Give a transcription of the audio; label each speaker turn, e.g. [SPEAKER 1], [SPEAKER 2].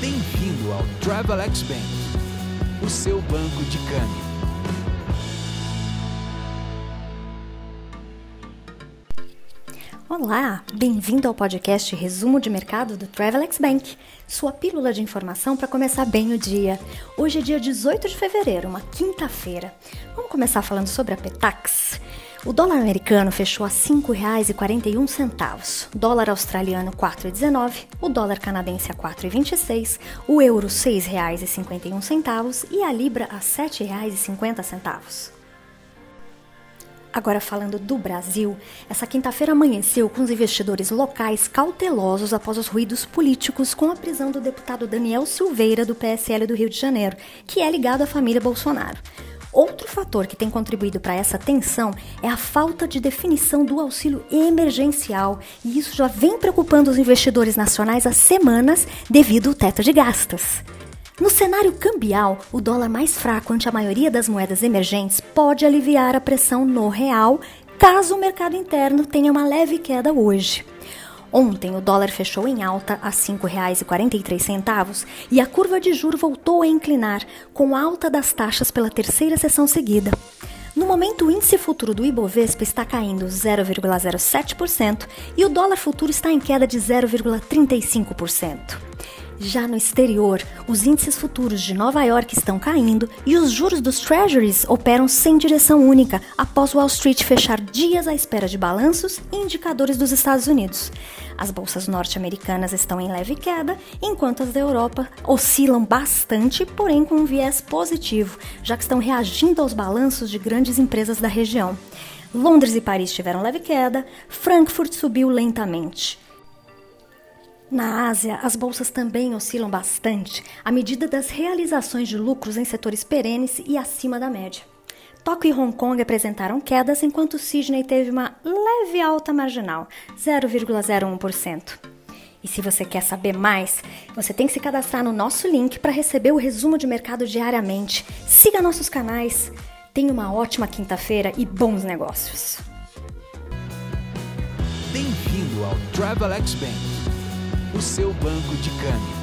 [SPEAKER 1] Bem-vindo ao Travelex Bank, o seu banco de câmbio.
[SPEAKER 2] Olá, bem-vindo ao podcast Resumo de Mercado do Travelex Bank, sua pílula de informação para começar bem o dia. Hoje é dia 18 de fevereiro, uma quinta-feira. Vamos começar falando sobre a Petax. O dólar americano fechou a R$ 5,41, dólar australiano R$ 4,19, o dólar canadense a R$ 4,26, o euro R$ 6,51 e a libra a R$ 7,50. Agora falando do Brasil, essa quinta-feira amanheceu com os investidores locais cautelosos após os ruídos políticos com a prisão do deputado Daniel Silveira do PSL do Rio de Janeiro, que é ligado à família Bolsonaro. Outro fator que tem contribuído para essa tensão é a falta de definição do auxílio emergencial, e isso já vem preocupando os investidores nacionais há semanas devido ao teto de gastos. No cenário cambial, o dólar mais fraco ante a maioria das moedas emergentes pode aliviar a pressão no real, caso o mercado interno tenha uma leve queda hoje. Ontem o dólar fechou em alta a R$ 5,43 e a curva de juro voltou a inclinar, com alta das taxas pela terceira sessão seguida. No momento, o índice futuro do Ibovespa está caindo 0,07% e o dólar futuro está em queda de 0,35%. Já no exterior, os índices futuros de Nova York estão caindo e os juros dos Treasuries operam sem direção única após Wall Street fechar dias à espera de balanços e indicadores dos Estados Unidos. As bolsas norte-americanas estão em leve queda, enquanto as da Europa oscilam bastante, porém com um viés positivo, já que estão reagindo aos balanços de grandes empresas da região. Londres e Paris tiveram leve queda, Frankfurt subiu lentamente. Na Ásia, as bolsas também oscilam bastante à medida das realizações de lucros em setores perenes e acima da média. Tóquio e Hong Kong apresentaram quedas, enquanto Sydney teve uma leve alta marginal, 0,01%. E se você quer saber mais, você tem que se cadastrar no nosso link para receber o resumo de mercado diariamente. Siga nossos canais. Tenha uma ótima quinta-feira e bons negócios.
[SPEAKER 1] Bem-vindo ao Travelex Bank, o seu banco de câmbio.